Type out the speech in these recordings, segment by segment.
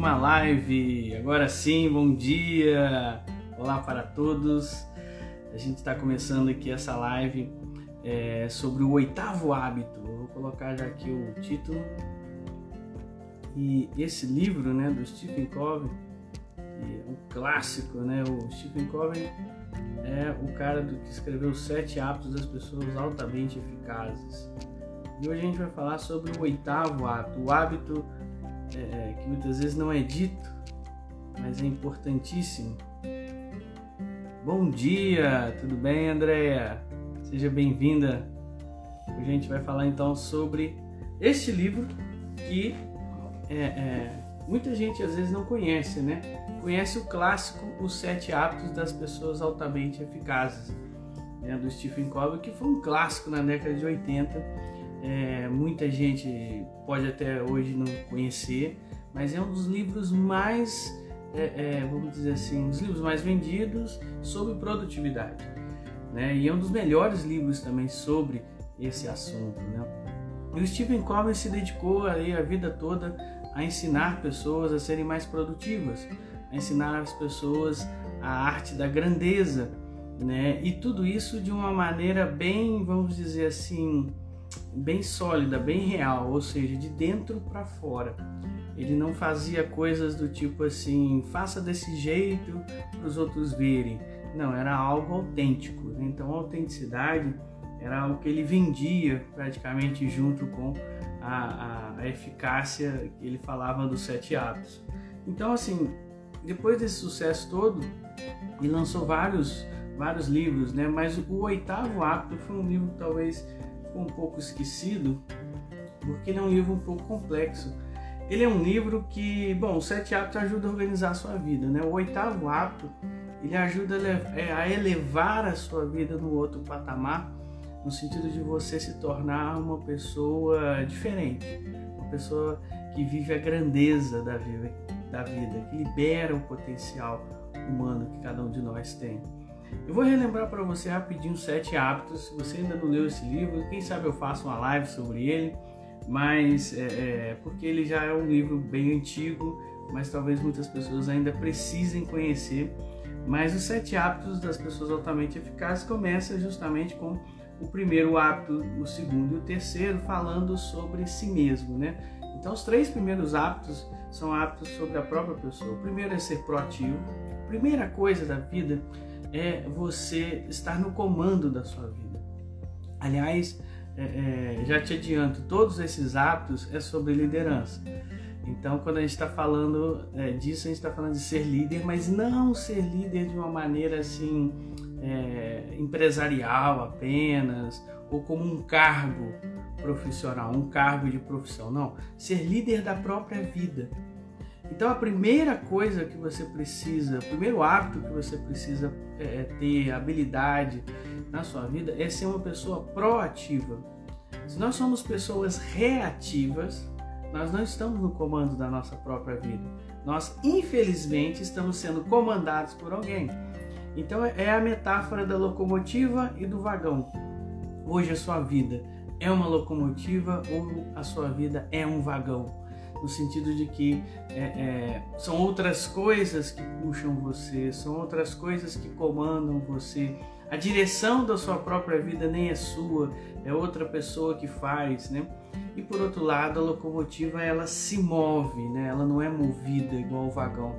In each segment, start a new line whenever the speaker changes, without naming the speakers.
uma live. Agora sim, bom dia! Olá para todos. A gente está começando aqui essa live é, sobre o oitavo hábito. vou colocar já aqui o título. E esse livro, né, do Stephen Covey, é um clássico, né? O Stephen Covey é o cara do que escreveu os sete hábitos das pessoas altamente eficazes. E hoje a gente vai falar sobre o oitavo hábito, o hábito é, que muitas vezes não é dito, mas é importantíssimo. Bom dia, tudo bem, Andréia? Seja bem-vinda. Hoje a gente vai falar então sobre este livro que é, é, muita gente às vezes não conhece, né? Conhece o clássico Os Sete Hábitos das Pessoas Altamente Eficazes, né? do Stephen Covey, que foi um clássico na década de 80 é, muita gente pode até hoje não conhecer, mas é um dos livros mais, é, é, vamos dizer assim, um dos livros mais vendidos sobre produtividade. Né? E é um dos melhores livros também sobre esse assunto. Né? E o Stephen Covey se dedicou aí a vida toda a ensinar pessoas a serem mais produtivas, a ensinar as pessoas a arte da grandeza, né? E tudo isso de uma maneira bem, vamos dizer assim, bem sólida, bem real, ou seja, de dentro para fora. Ele não fazia coisas do tipo assim, faça desse jeito para os outros verem. Não, era algo autêntico. Então, a autenticidade era algo que ele vendia praticamente junto com a, a, a eficácia que ele falava dos sete hábitos. Então, assim, depois desse sucesso todo, ele lançou vários, vários livros, né? Mas o oitavo hábito foi um livro talvez ficou um pouco esquecido, porque ele é um livro um pouco complexo. Ele é um livro que, bom, o sete hábitos ajuda a organizar a sua vida, né? O oitavo hábito, ele ajuda é, a elevar a sua vida no outro patamar, no sentido de você se tornar uma pessoa diferente, uma pessoa que vive a grandeza da vida, da vida que libera o potencial humano que cada um de nós tem. Eu vou relembrar para você rapidinho sete hábitos. Se você ainda não leu esse livro, quem sabe eu faço uma live sobre ele, mas é, é, porque ele já é um livro bem antigo, mas talvez muitas pessoas ainda precisem conhecer. Mas os sete hábitos das pessoas altamente eficazes começa justamente com o primeiro hábito, o segundo e o terceiro, falando sobre si mesmo, né? Então, os três primeiros hábitos são hábitos sobre a própria pessoa. O primeiro é ser proativo. primeira coisa da vida é você estar no comando da sua vida. Aliás, é, é, já te adianto, todos esses hábitos é sobre liderança. Então, quando a gente está falando é, disso, a gente está falando de ser líder, mas não ser líder de uma maneira assim é, empresarial apenas ou como um cargo profissional, um cargo de profissão. Não, ser líder da própria vida. Então a primeira coisa que você precisa, o primeiro hábito que você precisa é, é, ter, habilidade na sua vida é ser uma pessoa proativa. Se nós somos pessoas reativas, nós não estamos no comando da nossa própria vida. Nós, infelizmente, estamos sendo comandados por alguém. Então é a metáfora da locomotiva e do vagão. Hoje a sua vida é uma locomotiva ou a sua vida é um vagão no sentido de que é, é, são outras coisas que puxam você, são outras coisas que comandam você. A direção da sua própria vida nem é sua, é outra pessoa que faz, né? E por outro lado, a locomotiva ela se move, né? Ela não é movida igual o vagão.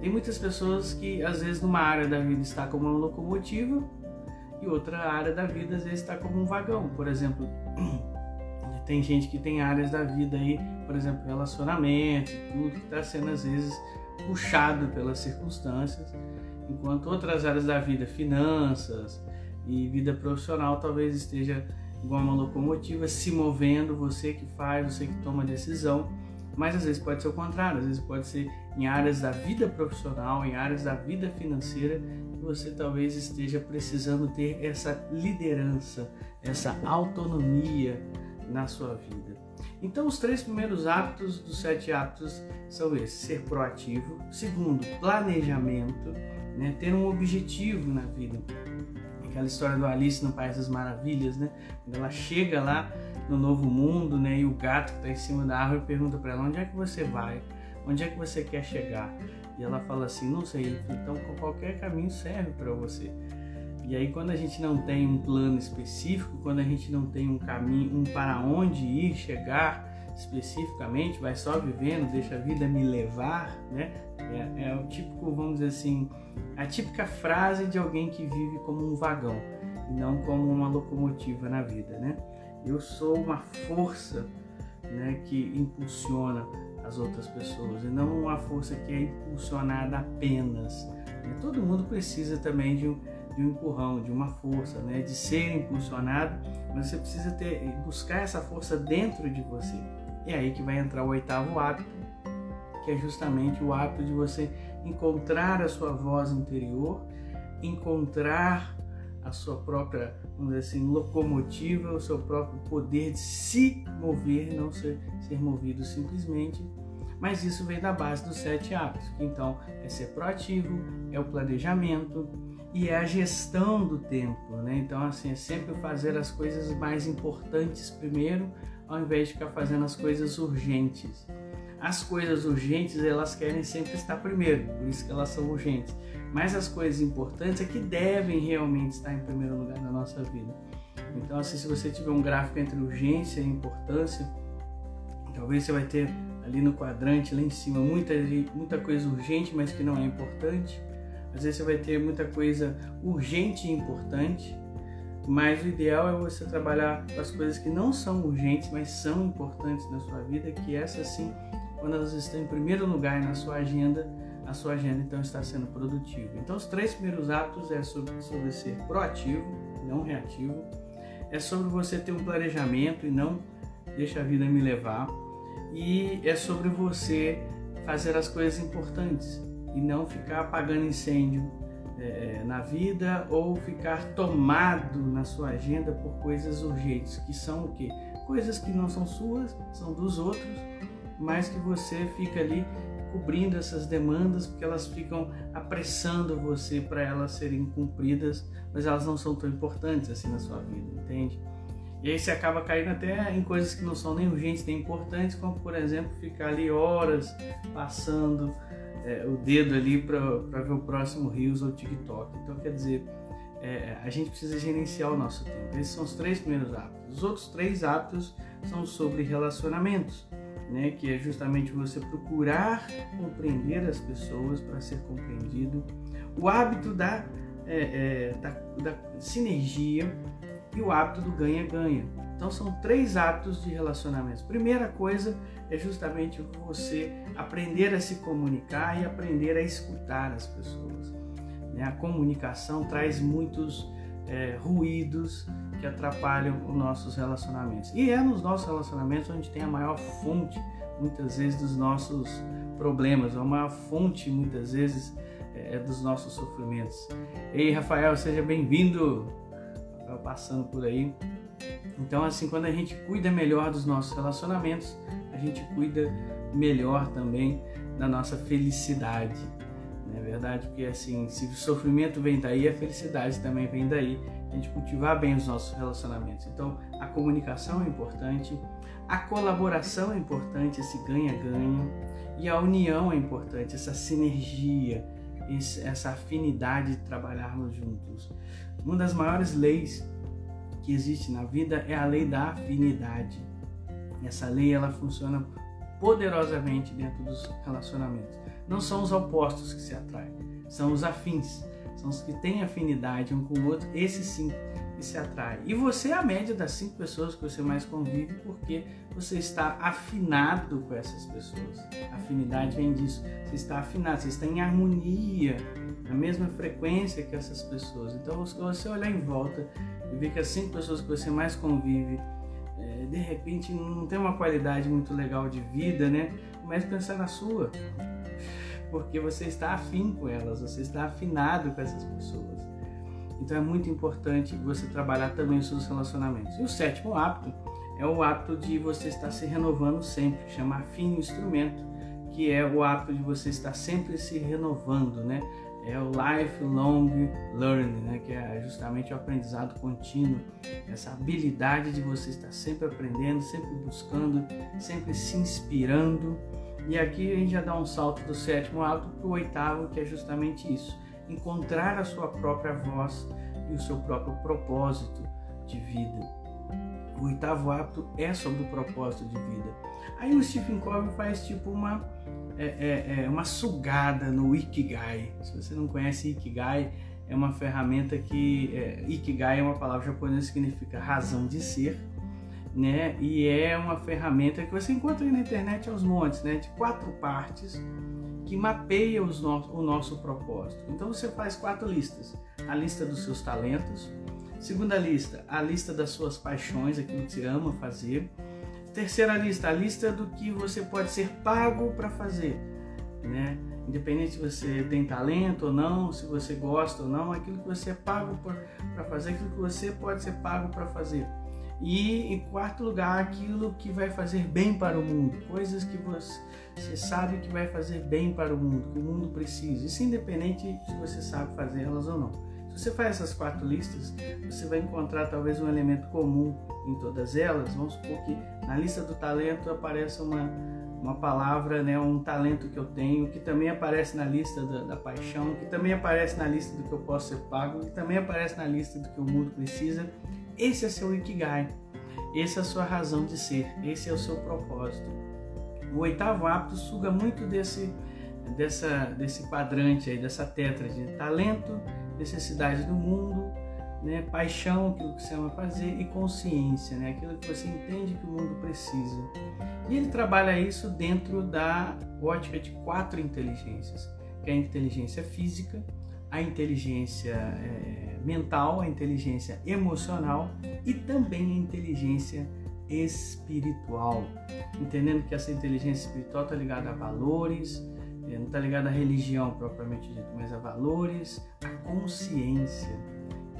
Tem muitas pessoas que às vezes numa área da vida está como uma locomotiva e outra área da vida às vezes está como um vagão. Por exemplo, tem gente que tem áreas da vida aí por exemplo, relacionamento, tudo que está sendo às vezes puxado pelas circunstâncias, enquanto outras áreas da vida, finanças e vida profissional, talvez esteja igual uma locomotiva se movendo, você que faz, você que toma a decisão, mas às vezes pode ser o contrário, às vezes pode ser em áreas da vida profissional, em áreas da vida financeira, que você talvez esteja precisando ter essa liderança, essa autonomia na sua vida. Então, os três primeiros hábitos dos sete hábitos são esses: ser proativo, segundo, planejamento, né? ter um objetivo na vida. Aquela história do Alice no País das Maravilhas, né? Quando ela chega lá no Novo Mundo, né? E o gato que está em cima da árvore pergunta para ela: onde é que você vai? Onde é que você quer chegar? E ela fala assim, não sei. Então qualquer caminho serve para você. E aí quando a gente não tem um plano específico, quando a gente não tem um caminho, um para onde ir, chegar especificamente, vai só vivendo, deixa a vida me levar, né? É, é o típico, vamos dizer assim, a típica frase de alguém que vive como um vagão e não como uma locomotiva na vida, né? Eu sou uma força, né, que impulsiona as outras pessoas e não uma força que é impulsionada apenas. Né? Todo mundo precisa também de um, de um empurrão, de uma força, né, de ser impulsionado, mas você precisa ter buscar essa força dentro de você. É aí que vai entrar o oitavo hábito, que é justamente o hábito de você encontrar a sua voz interior, encontrar a sua própria, vamos dizer assim, locomotiva, o seu próprio poder de se mover, não ser, ser movido simplesmente. Mas isso vem da base dos sete hábitos. Então, é ser proativo, é o planejamento e é a gestão do tempo, né? Então, assim, é sempre fazer as coisas mais importantes primeiro, ao invés de ficar fazendo as coisas urgentes. As coisas urgentes, elas querem sempre estar primeiro, por isso que elas são urgentes. Mas as coisas importantes é que devem realmente estar em primeiro lugar na nossa vida. Então, assim, se você tiver um gráfico entre urgência e importância, talvez você vai ter ali no quadrante, lá em cima, muita, muita coisa urgente, mas que não é importante. Às vezes você vai ter muita coisa urgente e importante, mas o ideal é você trabalhar as coisas que não são urgentes, mas são importantes na sua vida, que essas sim, quando elas estão em primeiro lugar na sua agenda, a sua agenda então está sendo produtiva. Então os três primeiros hábitos é sobre, sobre ser proativo, não reativo, é sobre você ter um planejamento e não deixa a vida me levar, e é sobre você fazer as coisas importantes e não ficar apagando incêndio é, na vida ou ficar tomado na sua agenda por coisas urgentes, que são o quê? Coisas que não são suas, são dos outros, mas que você fica ali cobrindo essas demandas porque elas ficam apressando você para elas serem cumpridas, mas elas não são tão importantes assim na sua vida, entende? E aí você acaba caindo até em coisas que não são nem urgentes nem importantes, como por exemplo ficar ali horas passando é, o dedo ali para ver o próximo Reels ou TikTok. Então, quer dizer, é, a gente precisa gerenciar o nosso tempo. Esses são os três primeiros hábitos. Os outros três hábitos são sobre relacionamentos, né? que é justamente você procurar compreender as pessoas para ser compreendido. O hábito da, é, é, da, da sinergia e o hábito do ganha-ganha. Então são três hábitos de relacionamentos. Primeira coisa é justamente você aprender a se comunicar e aprender a escutar as pessoas. Né? A comunicação traz muitos é, ruídos que atrapalham os nossos relacionamentos. E é nos nossos relacionamentos onde tem a maior fonte, muitas vezes, dos nossos problemas, a maior fonte, muitas vezes, é, dos nossos sofrimentos. Ei, Rafael, seja bem-vindo! Passando por aí. Então, assim, quando a gente cuida melhor dos nossos relacionamentos, a gente cuida melhor também da nossa felicidade. Não é verdade? Porque, assim, se o sofrimento vem daí, a felicidade também vem daí. A gente cultivar bem os nossos relacionamentos. Então, a comunicação é importante, a colaboração é importante, esse ganha-ganha, e a união é importante, essa sinergia, essa afinidade de trabalharmos juntos. Uma das maiores leis que existe na vida é a lei da afinidade. Essa lei ela funciona poderosamente dentro dos relacionamentos. Não são os opostos que se atraem, são os afins, são os que têm afinidade um com o outro, esses sim que se atraem. E você é a média das cinco pessoas que você mais convive porque você está afinado com essas pessoas. A afinidade vem disso. Você está afinado, você está em harmonia, na mesma frequência que essas pessoas. Então, se você olhar em volta e ver que as cinco pessoas que você mais convive, é, de repente não tem uma qualidade muito legal de vida, né? Comece a pensar na sua, porque você está afim com elas, você está afinado com essas pessoas. Então é muito importante você trabalhar também os seus relacionamentos. E o sétimo hábito é o hábito de você estar se renovando sempre, chama fim instrumento, que é o hábito de você estar sempre se renovando, né? é o lifelong learning, né? que é justamente o aprendizado contínuo, essa habilidade de você estar sempre aprendendo, sempre buscando, sempre se inspirando E aqui a gente já dá um salto do sétimo hábito para o oitavo, que é justamente isso: encontrar a sua própria voz e o seu próprio propósito de vida. O oitavo hábito é sobre o propósito de vida. Aí o Stephen Covey faz tipo uma, é, é, é uma sugada no Ikigai. Se você não conhece Ikigai, é uma ferramenta que é, Ikigai é uma palavra japonesa que significa razão de ser, né? E é uma ferramenta que você encontra na internet aos montes, né? De quatro partes que mapeia no o nosso propósito. Então você faz quatro listas: a lista dos seus talentos, segunda lista, a lista das suas paixões, aquilo que você ama fazer. Terceira lista, a lista do que você pode ser pago para fazer, né? Independente se você tem talento ou não, se você gosta ou não, aquilo que você é pago para fazer, aquilo que você pode ser pago para fazer. E em quarto lugar, aquilo que vai fazer bem para o mundo, coisas que você, sabe que vai fazer bem para o mundo, que o mundo precisa, isso independente se você sabe fazê-las ou não. Se você faz essas quatro listas, você vai encontrar talvez um elemento comum em todas elas. Vamos supor que na lista do talento apareça uma, uma palavra, né, um talento que eu tenho, que também aparece na lista da, da, paixão, que também aparece na lista do que eu posso ser pago, que também aparece na lista do que o mundo precisa. Esse é seu Ikigai, essa é a sua razão de ser, esse é o seu propósito. O oitavo hábito suga muito desse, dessa, desse quadrante aí, dessa tetra de talento, necessidade do mundo, né? paixão, aquilo que você ama fazer, e consciência, né? aquilo que você entende que o mundo precisa. E ele trabalha isso dentro da ótica de quatro inteligências, que é a inteligência física, a inteligência é, mental, a inteligência emocional e também a inteligência espiritual. Entendendo que essa inteligência espiritual está ligada a valores, é, não está ligada à religião propriamente dito, mas a valores, a consciência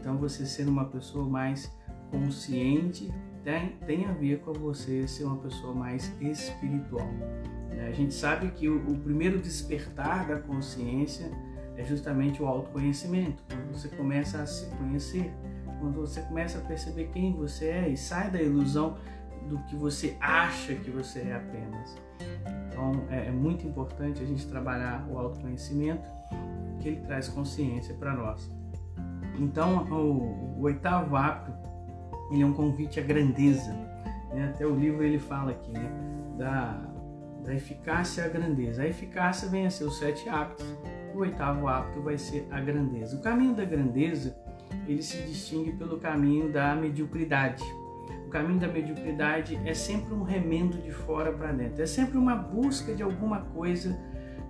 então, você ser uma pessoa mais consciente tem, tem a ver com você ser uma pessoa mais espiritual. Né? A gente sabe que o, o primeiro despertar da consciência é justamente o autoconhecimento, quando você começa a se conhecer, quando você começa a perceber quem você é e sai da ilusão do que você acha que você é apenas. Então é, é muito importante a gente trabalhar o autoconhecimento, que ele traz consciência para nós. Então, o, o, oitavo hábito, ele é um convite à grandeza. Né? Até o livro ele fala aqui, né? Da, da eficácia à grandeza. A eficácia vem a ser os sete hábitos. O oitavo hábito vai ser a grandeza. O caminho da grandeza, ele se distingue pelo caminho da mediocridade. O caminho da mediocridade é sempre um remendo de fora para dentro. É sempre uma busca de alguma coisa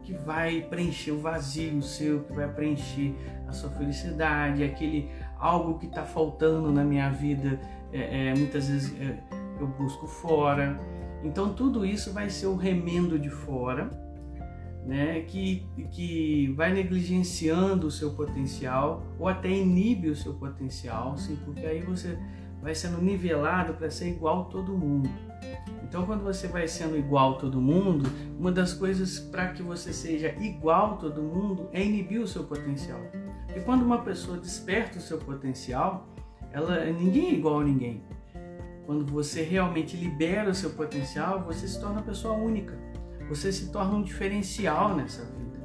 que vai preencher o vazio seu, que vai preencher a sua felicidade, aquele algo que está faltando na minha vida, é, é, muitas vezes é, eu busco fora. Então tudo isso vai ser o remendo de fora, né, que, que vai negligenciando o seu potencial ou até inibe o seu potencial, sim, porque aí você vai sendo nivelado para ser igual a todo mundo. Então, quando você vai sendo igual a todo mundo, uma das coisas para que você seja igual a todo mundo é inibir o seu potencial. E quando uma pessoa desperta o seu potencial, ela ninguém é igual a ninguém. Quando você realmente libera o seu potencial, você se torna uma pessoa única. Você se torna um diferencial nessa vida.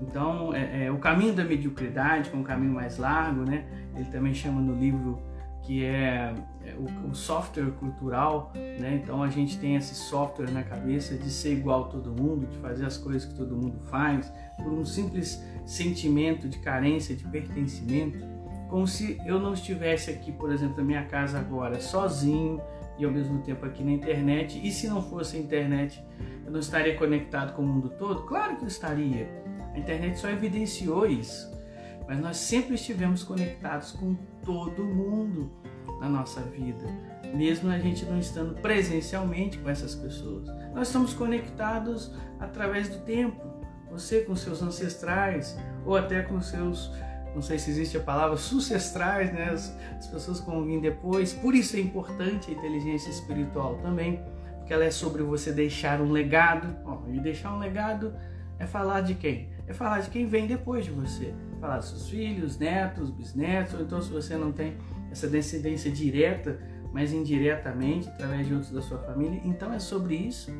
Então, é, é o caminho da mediocridade, que é um caminho mais largo, né? Ele também chama no livro que é, é o, o, software cultural, né? Então a gente tem esse software na cabeça de ser igual a todo mundo, de fazer as coisas que todo mundo faz, por um simples sentimento de carência, de pertencimento, como se eu não estivesse aqui, por exemplo, na minha casa agora, sozinho e ao mesmo tempo aqui na internet. E se não fosse a internet, eu não estaria conectado com o mundo todo? Claro que eu estaria. A internet só evidenciou isso mas nós sempre estivemos conectados com todo mundo na nossa vida, mesmo a gente não estando presencialmente com essas pessoas. Nós estamos conectados através do tempo, você com seus ancestrais ou até com seus, não sei se existe a palavra, sucestrais, né? as, as pessoas que vão vir depois. Por isso é importante a inteligência espiritual também, porque ela é sobre você deixar um legado. e deixar um legado é falar de quem? É falar de quem vem depois de você falar dos seus filhos, netos, bisnetos, ou então se você não tem essa descendência direta, mas indiretamente, através de outros da sua família. Então é sobre isso.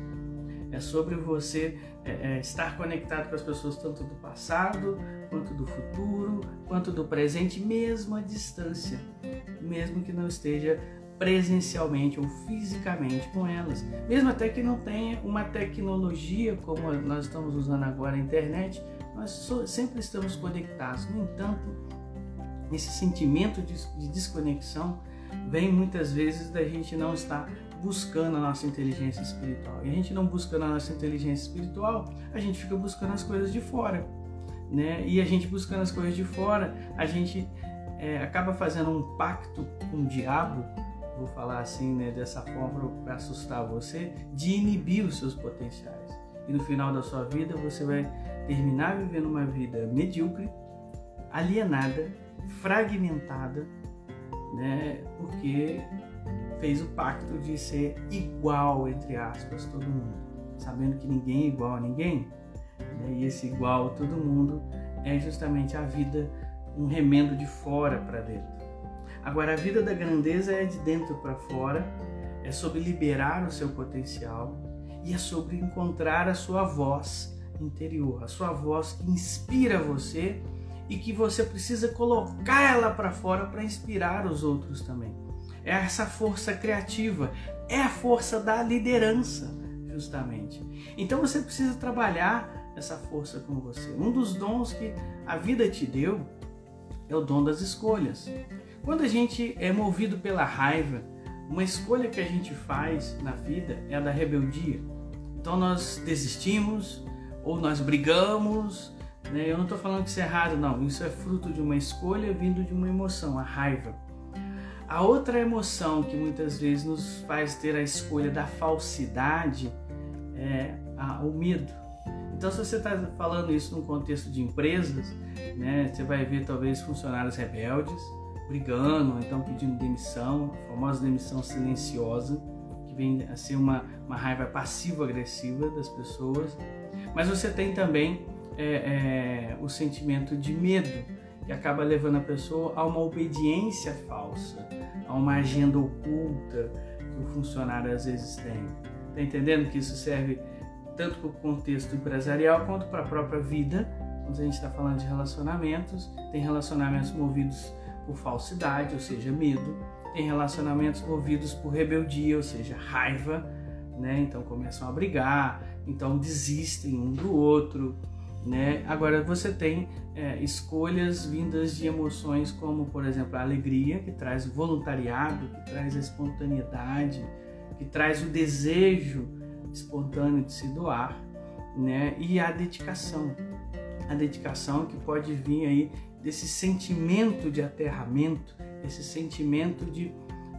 É sobre você é, é, estar conectado com as pessoas tanto do passado, quanto do futuro, quanto do presente, mesmo à distância, mesmo que não esteja presencialmente ou fisicamente com elas, mesmo até que não tenha uma tecnologia como nós estamos usando agora a internet, nós sempre estamos conectados. No entanto, esse sentimento de, de desconexão vem muitas vezes da gente não estar buscando a nossa inteligência espiritual. E a gente não buscando a nossa inteligência espiritual, a gente fica buscando as coisas de fora. Né? E a gente buscando as coisas de fora, a gente é, acaba fazendo um pacto com o diabo, vou falar assim, né, dessa forma para assustar você, de inibir os seus potenciais. E no final da sua vida você vai terminar vivendo uma vida medíocre, alienada, fragmentada, né? Porque fez o pacto de ser igual, entre aspas, todo mundo, sabendo que ninguém é igual a ninguém. Né? E esse igual a todo mundo é justamente a vida, um remendo de fora para dentro. Agora, a vida da grandeza é de dentro para fora, é sobre liberar o seu potencial e é sobre encontrar a sua voz interior, a sua voz que inspira você e que você precisa colocar ela para fora para inspirar os outros também. É essa força criativa, é a força da liderança, justamente. Então você precisa trabalhar essa força com você. Um dos dons que a vida te deu é o dom das escolhas. Quando a gente é movido pela raiva, uma escolha que a gente faz na vida é a da rebeldia. Então nós desistimos, ou nós brigamos, né? Eu não estou falando que isso é errado, não. Isso é fruto de uma escolha vindo de uma emoção, a raiva. A outra emoção que muitas vezes nos faz ter a escolha da falsidade é a, o medo. Então, se você está falando isso num contexto de empresas, né, você vai ver talvez funcionários rebeldes brigando, então pedindo demissão, a famosa demissão silenciosa, que vem a ser uma, uma raiva passivo-agressiva das pessoas. Mas você tem também é, é, o sentimento de medo, que acaba levando a pessoa a uma obediência falsa, a uma agenda oculta que o funcionário às vezes tem. Está entendendo que isso serve tanto para o contexto empresarial quanto para a própria vida? Quando a gente está falando de relacionamentos, tem relacionamentos movidos por falsidade, ou seja, medo, tem relacionamentos movidos por rebeldia, ou seja, raiva, né? Então começam a brigar, então desistem um do outro, né? Agora você tem é, escolhas vindas de emoções como, por exemplo, a alegria, que traz voluntariado, que traz a espontaneidade, que traz o desejo espontâneo de se doar, né? e a dedicação. A dedicação que pode vir aí desse sentimento de aterramento, esse sentimento de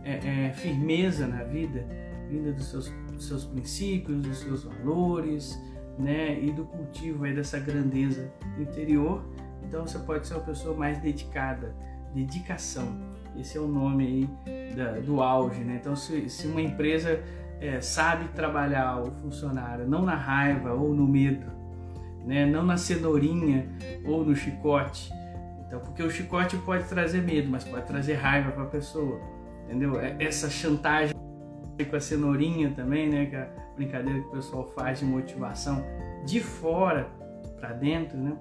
é, é, firmeza na vida, vinda dos seus, dos seus princípios, dos seus valores, né, e do cultivo aí dessa grandeza interior. Então você pode ser uma pessoa mais dedicada, dedicação. Esse é o nome aí da, do auge, né? Então se, se uma empresa é, sabe trabalhar o funcionário não na raiva ou no medo, né? Não na cenourinha ou no chicote. Então, porque o chicote pode trazer medo, mas pode trazer raiva para a pessoa, entendeu? É, essa chantagem com a cenourinha também, né? Brincadeira que o pessoal faz de motivação de fora para dentro, né?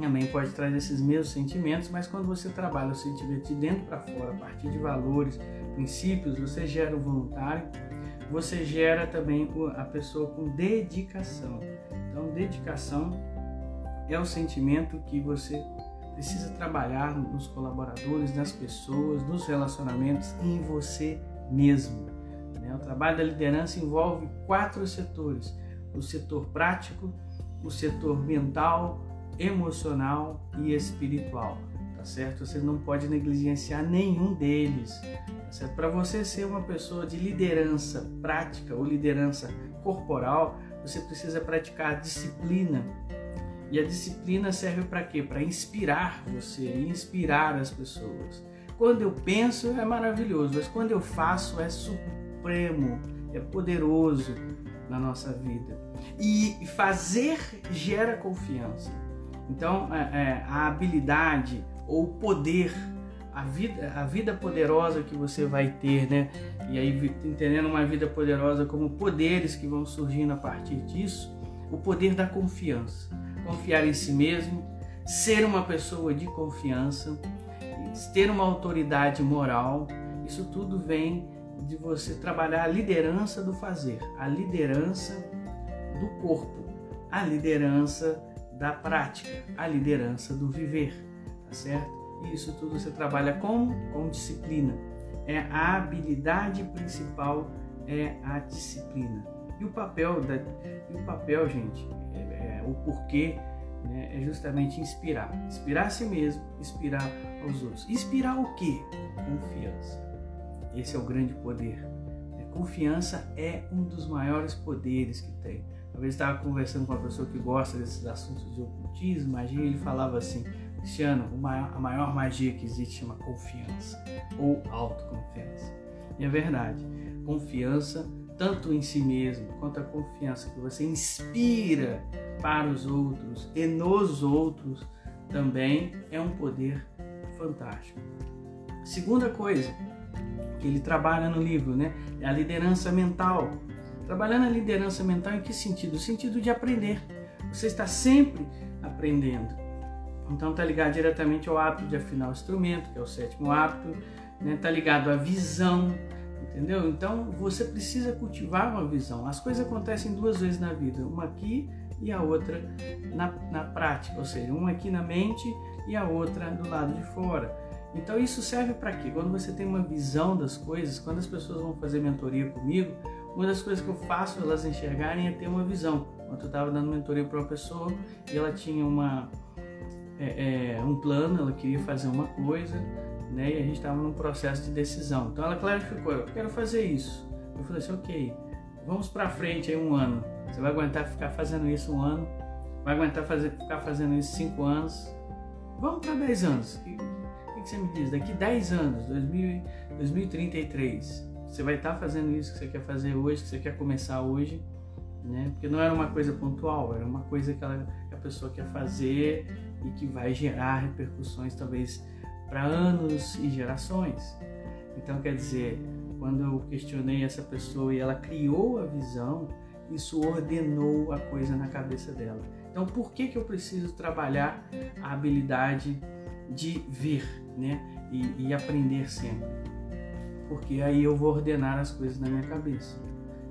Também pode trazer esses mesmos sentimentos, mas quando você trabalha o sentimento de dentro para fora, a partir de valores, princípios, você gera o voluntário, você gera também a pessoa com dedicação. Então, dedicação é o sentimento que você precisa trabalhar nos colaboradores, nas pessoas, nos relacionamentos e em você mesmo. Né? O trabalho da liderança envolve quatro setores: o setor prático, o setor mental, emocional e espiritual. Tá certo? Você não pode negligenciar nenhum deles. Tá certo? Para você ser uma pessoa de liderança prática ou liderança corporal, você precisa praticar disciplina. E a disciplina serve para quê? Para inspirar você, inspirar as pessoas. Quando eu penso é maravilhoso, mas quando eu faço é supremo, é poderoso na nossa vida. E fazer gera confiança. Então, é, é, a habilidade ou o poder, a vida, a vida poderosa que você vai ter, né? E aí entendendo uma vida poderosa como poderes que vão surgindo a partir disso, o poder da confiança, confiar em si mesmo, ser uma pessoa de confiança, ter uma autoridade moral, isso tudo vem de você trabalhar a liderança do fazer, a liderança do corpo, a liderança da prática, a liderança do viver, tá certo? E isso tudo você trabalha com com disciplina. É a habilidade principal é a disciplina. E o papel da, e o papel, gente, é, é o porquê né, é justamente inspirar, inspirar a si mesmo, inspirar aos outros. Inspirar o quê? Confiança. Esse é o grande poder. Confiança é um dos maiores poderes que tem. Uma vez estava conversando com uma pessoa que gosta desses assuntos de ocultismo, magia, e ele falava assim: Cristiano, a maior magia que existe chama confiança ou autoconfiança. E é verdade, confiança tanto em si mesmo quanto a confiança que você inspira para os outros e nos outros também é um poder fantástico. Segunda coisa que ele trabalha no livro, né, é a liderança mental. Trabalhando a liderança mental em que sentido? No sentido de aprender. Você está sempre aprendendo. Então está ligado diretamente ao hábito de afinar o instrumento, que é o sétimo hábito, está né? Tá ligado à visão, entendeu? Então você precisa cultivar uma visão. As coisas acontecem duas vezes na vida, uma aqui e a outra na, na prática, ou seja, uma aqui na mente e a outra do lado de fora. Então isso serve para quê? Quando você tem uma visão das coisas, quando as pessoas vão fazer mentoria comigo, uma das coisas que eu faço elas enxergarem é ter uma visão. Quando eu estava dando mentoria para uma pessoa e ela tinha uma é, é, um plano, ela queria fazer uma coisa, né? E a gente estava num processo de decisão. Então ela clarificou, eu quero fazer isso. Eu falei assim, ok, vamos para frente aí um ano. Você vai aguentar ficar fazendo isso um ano? Vai aguentar fazer, ficar fazendo isso cinco anos? Vamos para dez anos. Que, você me diz? Daqui dez anos, 2000, 2033, você vai estar tá fazendo isso que você quer fazer hoje, que você quer começar hoje, né? Porque não era uma coisa pontual, era uma coisa que, ela, que a pessoa quer fazer e que vai gerar repercussões talvez para anos e gerações. Então, quer dizer, quando eu questionei essa pessoa e ela criou a visão, isso ordenou a coisa na cabeça dela. Então, por que, que eu preciso trabalhar a habilidade de ver né? e, e aprender sempre? Porque aí eu vou ordenar as coisas na minha cabeça.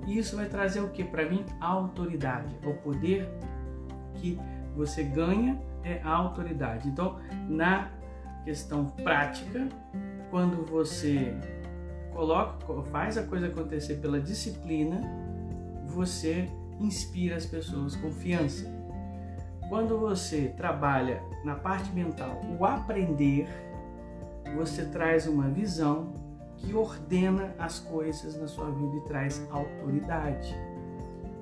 E isso vai trazer o que para mim? A autoridade, o poder que você ganha é a autoridade. Então, na questão prática, quando você coloca, faz a coisa acontecer pela disciplina, você inspira as pessoas confiança. Quando você trabalha na parte mental, o aprender, você traz uma visão que ordena as coisas na sua vida e traz autoridade.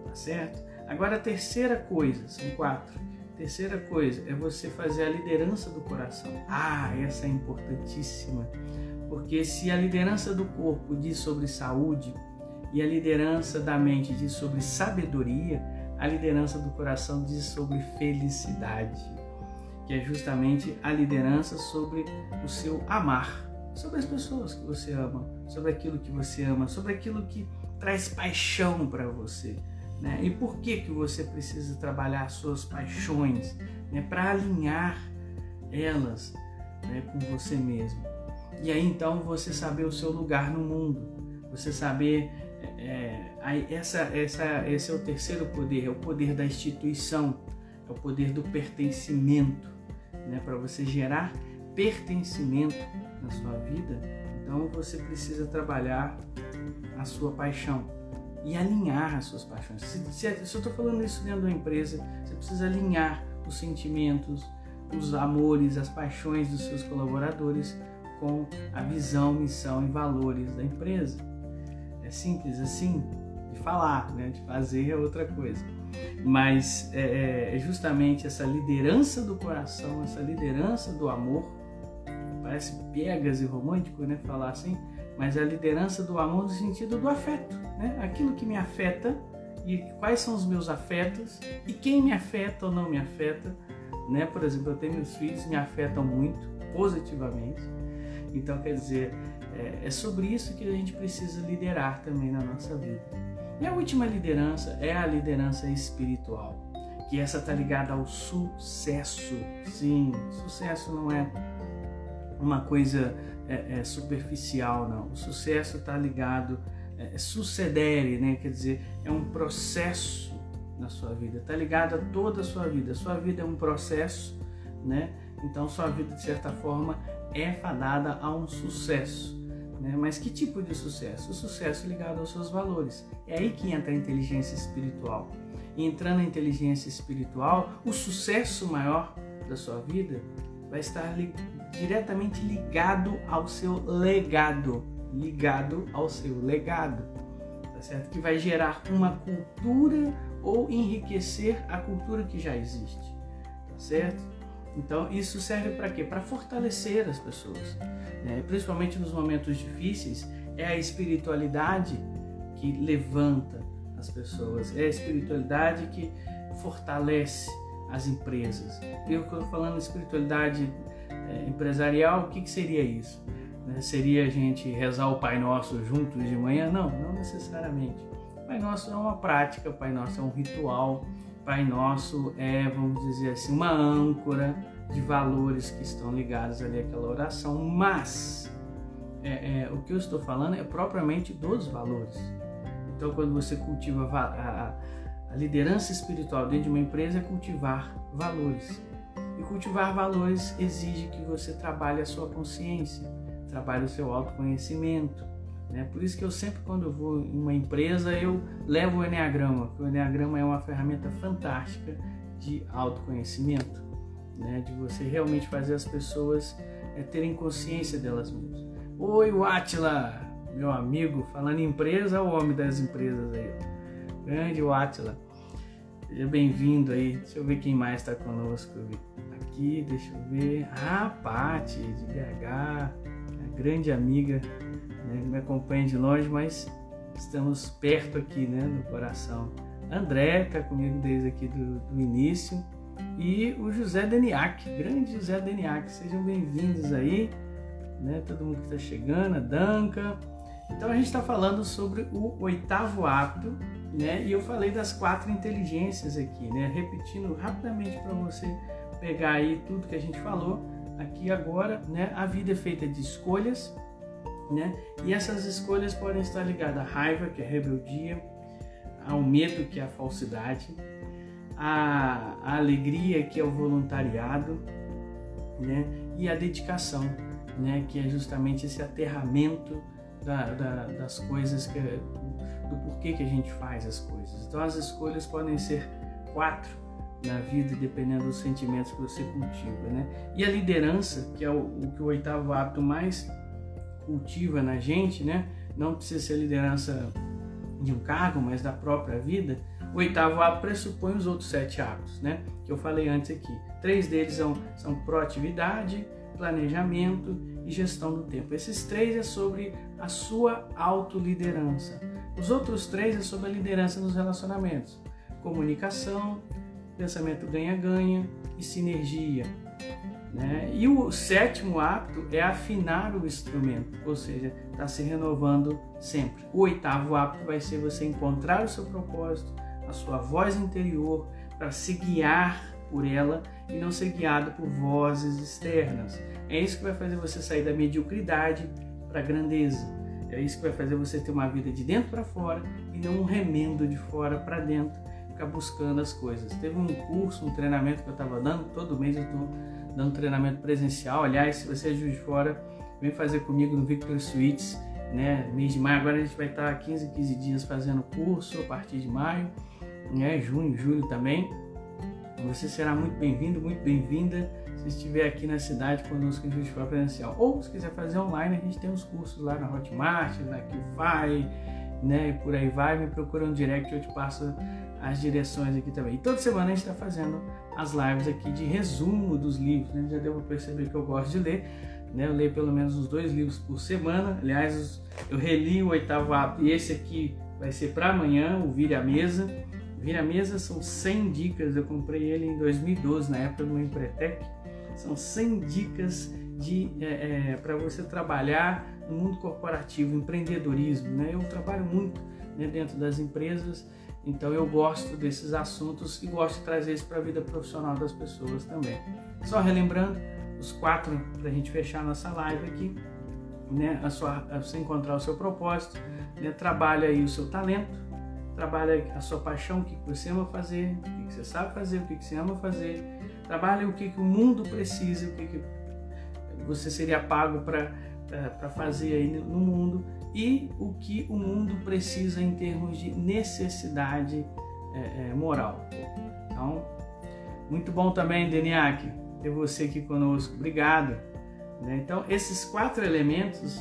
Tá certo? Agora a terceira coisa, são quatro Terceira coisa é você fazer a liderança do coração. Ah, essa é importantíssima, porque se a liderança do corpo diz sobre saúde e a liderança da mente diz sobre sabedoria, a liderança do coração diz sobre felicidade, que é justamente a liderança sobre o seu amar, sobre as pessoas que você ama, sobre aquilo que você ama, sobre aquilo que traz paixão para você. Né? E por que, que você precisa trabalhar suas paixões né? para alinhar elas né? com você mesmo? E aí então você saber o seu lugar no mundo, você saber é, é essa, essa, esse é o terceiro poder, é o poder da instituição, é o poder do pertencimento, né? para você gerar pertencimento na sua vida. Então você precisa trabalhar a sua paixão e alinhar as suas paixões. Se, se, se eu estou falando isso dentro de uma empresa, você precisa alinhar os sentimentos, os amores, as paixões dos seus colaboradores com a visão, missão e valores da empresa. É simples assim de falar, né? de fazer é outra coisa. Mas é, é, é justamente essa liderança do coração, essa liderança do amor, parece piegas e romântico, né? Falar assim, mas é a liderança do amor no sentido do afeto, né? Aquilo que me afeta e quais são os meus afetos e quem me afeta ou não me afeta, né? Por exemplo, eu tenho meus filhos me afetam muito positivamente Então, quer dizer, é sobre isso que a gente precisa liderar também na nossa vida. E a última liderança é a liderança espiritual, que essa está ligada ao sucesso. Sim, sucesso não é uma coisa é, é, superficial, não. O sucesso está ligado, é, é, sucedere, né? quer dizer, é um processo na sua vida, está ligado a toda a sua vida. Sua vida é um processo, né? Então sua vida, de certa forma, é fadada a um sucesso. Né? Mas que tipo de sucesso? O sucesso ligado aos seus valores. É aí que entra a inteligência espiritual. E entrando na inteligência espiritual, o sucesso maior da sua vida vai estar li diretamente ligado ao seu legado. Ligado ao seu legado. Tá certo? Que vai gerar uma cultura ou enriquecer a cultura que já existe. Tá certo? Então, isso serve para quê? Para fortalecer as pessoas. Né? Principalmente nos momentos difíceis, é a espiritualidade que levanta as pessoas, é a espiritualidade que fortalece as empresas. Eu estou falando de espiritualidade é, empresarial, o que, que seria isso? Né? Seria a gente rezar o Pai Nosso juntos de manhã? Não, não necessariamente. O Pai Nosso é uma prática, o Pai Nosso é um ritual, Pai Nosso é, vamos dizer assim, uma âncora de valores que estão ligados ali àquela oração, mas é, é, o que eu estou falando é propriamente dos valores. Então, quando você cultiva a, a, a liderança espiritual dentro de uma empresa, é cultivar valores. E cultivar valores exige que você trabalhe a sua consciência, trabalhe o seu autoconhecimento, né? Por isso que eu sempre, quando eu vou em uma empresa, eu levo o Enneagrama, porque o Enneagrama é uma ferramenta fantástica de autoconhecimento, né? de você realmente fazer as pessoas é, terem consciência delas mesmas. Oi, Watila, meu amigo, falando em empresa, o homem das empresas aí. Grande Watila. Seja bem-vindo aí. Deixa eu ver quem mais está conosco aqui. Deixa eu ver. Ah, Pati, de BH, grande amiga né, me acompanha de longe, mas estamos perto aqui, né, no coração. André está comigo desde aqui do, do, início e o José Deniac, grande José Deniac, sejam bem-vindos aí, né, todo mundo que está chegando, a Danca. Então a gente está falando sobre o oitavo hábito, né, e eu falei das quatro inteligências aqui, né, repetindo rapidamente para você pegar aí tudo que a gente falou aqui agora, né, a vida é feita de escolhas, né? E essas escolhas podem estar ligadas à raiva, que é a rebeldia, ao medo, que é a falsidade, à, à alegria, que é o voluntariado, né? E a dedicação, né? Que é justamente esse aterramento da, da, das coisas, que, do porquê que a gente faz as coisas. Então as escolhas podem ser quatro na vida, dependendo dos sentimentos que você cultiva, né? E a liderança, que é o, o que o oitavo hábito mais cultiva na gente, né? Não precisa ser liderança de um cargo, mas da própria vida. O oitavo hábito pressupõe os outros sete hábitos, né? Que eu falei antes aqui. Três deles são, são proatividade, planejamento e gestão do tempo. Esses três é sobre a sua autoliderança. Os outros três é sobre a liderança nos relacionamentos: comunicação, pensamento ganha-ganha e sinergia. Né? E o sétimo hábito é afinar o instrumento, ou seja, está se renovando sempre. O oitavo hábito vai ser você encontrar o seu propósito, a sua voz interior, para se guiar por ela e não ser guiado por vozes externas. É isso que vai fazer você sair da mediocridade para a grandeza. É isso que vai fazer você ter uma vida de dentro para fora e não um remendo de fora para dentro, ficar buscando as coisas. Teve um curso, um treinamento que eu estava dando, todo mês eu estou dando treinamento presencial. Aliás, se você é juiz de fora, vem fazer comigo no Victor Suites, né? Mês de maio, agora a gente vai estar 15, 15 dias fazendo curso a partir de maio, né? Junho, julho também. Você será muito bem-vindo, muito bem-vinda se estiver aqui na cidade conosco em Juiz de Fora presencial. Ou se quiser fazer online, a gente tem os cursos lá na Hotmart, na QFI, né? E por aí vai, me procura no direct, eu te passo as direções aqui também. E toda semana a gente está fazendo as lives aqui de resumo dos livros, né? Já deu para perceber que eu gosto de ler, né? Eu leio pelo menos uns dois livros por semana. Aliás, eu reli o oitavo hábito e esse aqui vai ser para amanhã, o Vira a Mesa. Vira a Mesa são 100 dicas, eu comprei ele em 2012, na época meu Empretec. São 100 dicas de é, é, para você trabalhar no mundo corporativo, empreendedorismo. Né? Eu trabalho muito né, dentro das empresas, então eu gosto desses assuntos e gosto de trazer isso para a vida profissional das pessoas também. Só relembrando os quatro para a gente fechar nossa live aqui, né? A sua, a você encontrar o seu propósito, né? trabalha aí o seu talento, trabalha a sua paixão, o que você ama fazer, o que você sabe fazer, o que você ama fazer, trabalha o que o mundo precisa, o que você seria pago para fazer aí no mundo e o que o mundo precisa em termos de necessidade é, é, moral. Então, muito bom também, Deniak, ter você aqui conosco. Obrigado. Né? Então, esses quatro elementos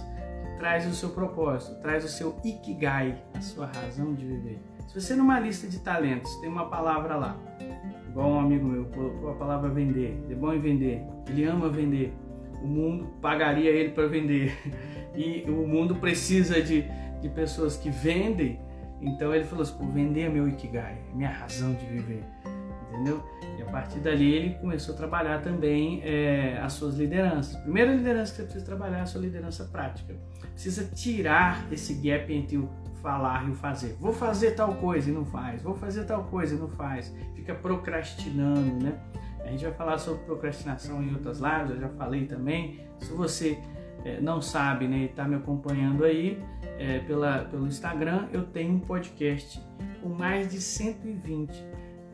traz o seu propósito, traz o seu ikigai, a sua razão de viver. Se você numa lista de talentos tem uma palavra lá, igual um amigo meu colocou a palavra vender, é bom em vender, ele ama vender, o mundo pagaria ele para vender e o mundo precisa de, de pessoas que vendem. Então ele falou assim: vender é meu ikigai, é minha razão de viver, entendeu? E a partir dali ele começou a trabalhar também é, as suas lideranças. Primeira liderança que você precisa trabalhar é a sua liderança prática. Precisa tirar esse gap entre o falar e o fazer. Vou fazer tal coisa e não faz. Vou fazer tal coisa e não faz. Fica procrastinando, né? A gente vai falar sobre procrastinação em outras lives, eu já falei também. Se você é, não sabe né, e está me acompanhando aí é, pela, pelo Instagram, eu tenho um podcast com mais de 120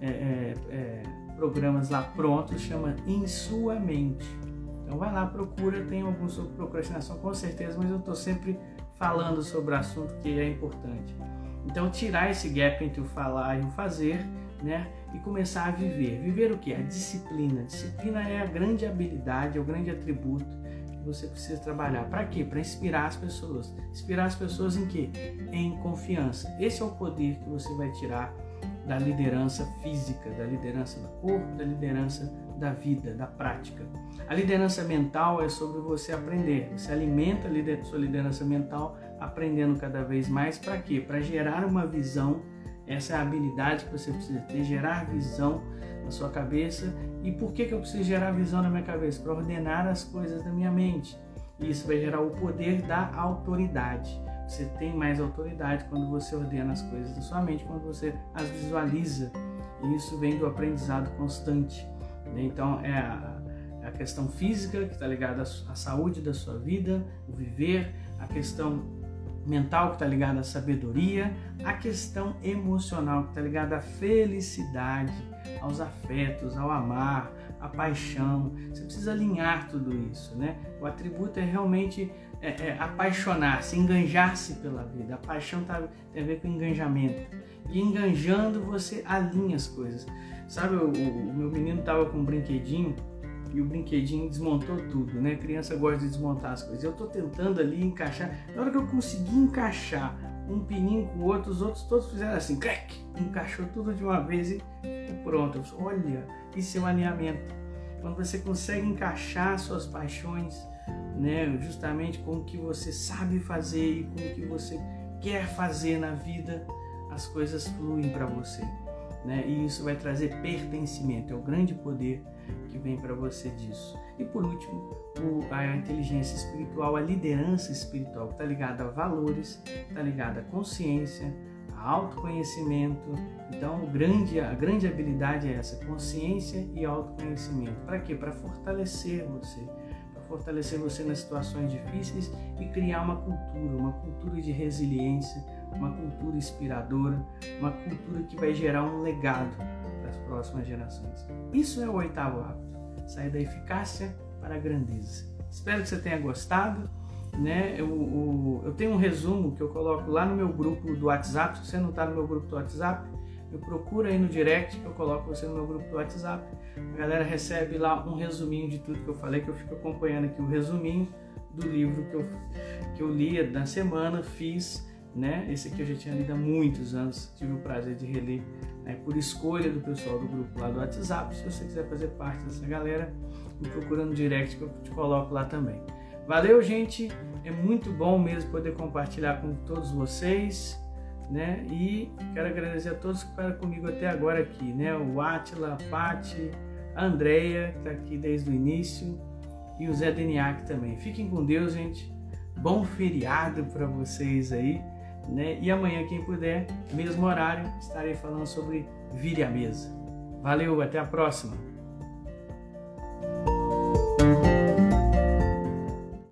é, é, é, programas lá prontos, chama Em Sua Mente. Então vai lá, procura, tem alguns sobre procrastinação com certeza, mas eu estou sempre falando sobre assunto que é importante. Então tirar esse gap entre o falar e o fazer né? E começar a viver. Viver o que? A disciplina. Disciplina é a grande habilidade, é o grande atributo você precisa trabalhar. Para quê? Para inspirar as pessoas. Inspirar as pessoas em quê? Em confiança. Esse é o poder que você vai tirar da liderança física, da liderança do corpo, da liderança da vida, da prática. A liderança mental é sobre você aprender. Você alimenta a sua liderança mental aprendendo cada vez mais para quê? Para gerar uma visão essa é a habilidade que você precisa ter, gerar visão na sua cabeça. E por que, que eu preciso gerar visão na minha cabeça? Para ordenar as coisas da minha mente. E isso vai gerar o poder da autoridade. Você tem mais autoridade quando você ordena as coisas da sua mente, quando você as visualiza. E isso vem do aprendizado constante. Né? Então, é a, é a questão física, que está ligada à saúde da sua vida, o viver, a questão mental que está ligada à sabedoria, a questão emocional que está ligada à felicidade, aos afetos, ao amar, à paixão. Você precisa alinhar tudo isso, né? O atributo é realmente é, é, apaixonar-se, enganjar-se pela vida. A paixão tá, tem a ver com enganjamento. E enganjando você alinha as coisas. Sabe, o, o meu menino estava com um brinquedinho e o brinquedinho desmontou tudo, né? A criança gosta de desmontar as coisas. Eu estou tentando ali encaixar. Na hora que eu consegui encaixar um pininho com o outro, os outros todos fizeram assim, crack, encaixou tudo de uma vez e pronto. Olha, isso é um alinhamento. Quando você consegue encaixar suas paixões, né, justamente com o que você sabe fazer e com o que você quer fazer na vida, as coisas fluem para você. Né? E isso vai trazer pertencimento, é o grande poder que vem para você disso. E por último, a inteligência espiritual, a liderança espiritual, que está ligada a valores, está ligada à consciência, a autoconhecimento. Então, grande, a grande habilidade é essa, consciência e autoconhecimento. Para quê? Para fortalecer você, para fortalecer você nas situações difíceis e criar uma cultura, uma cultura de resiliência, uma cultura inspiradora, uma cultura que vai gerar um legado para as próximas gerações. Isso é o oitavo hábito, sair da eficácia para a grandeza. Espero que você tenha gostado. Né? Eu, eu, eu tenho um resumo que eu coloco lá no meu grupo do WhatsApp. Se você não está no meu grupo do WhatsApp, me procura aí no direct que eu coloco você no meu grupo do WhatsApp. A galera recebe lá um resuminho de tudo que eu falei, que eu fico acompanhando aqui o resuminho do livro que eu, que eu li na semana, fiz né? Esse aqui eu já tinha lido há muitos anos, tive o prazer de reler né? por escolha do pessoal do grupo lá do WhatsApp. Se você quiser fazer parte dessa galera, me procura no direct que eu te coloco lá também. Valeu, gente! É muito bom mesmo poder compartilhar com todos vocês, né? E quero agradecer a todos que ficaram comigo até agora aqui, né? O Atila, a Pati, a Andrea, que está aqui desde o início, e o Zé Deniak também. Fiquem com Deus, gente. Bom feriado para vocês aí. Né? E amanhã, quem puder, mesmo horário, estarei falando sobre Vire a Mesa. Valeu, até a próxima!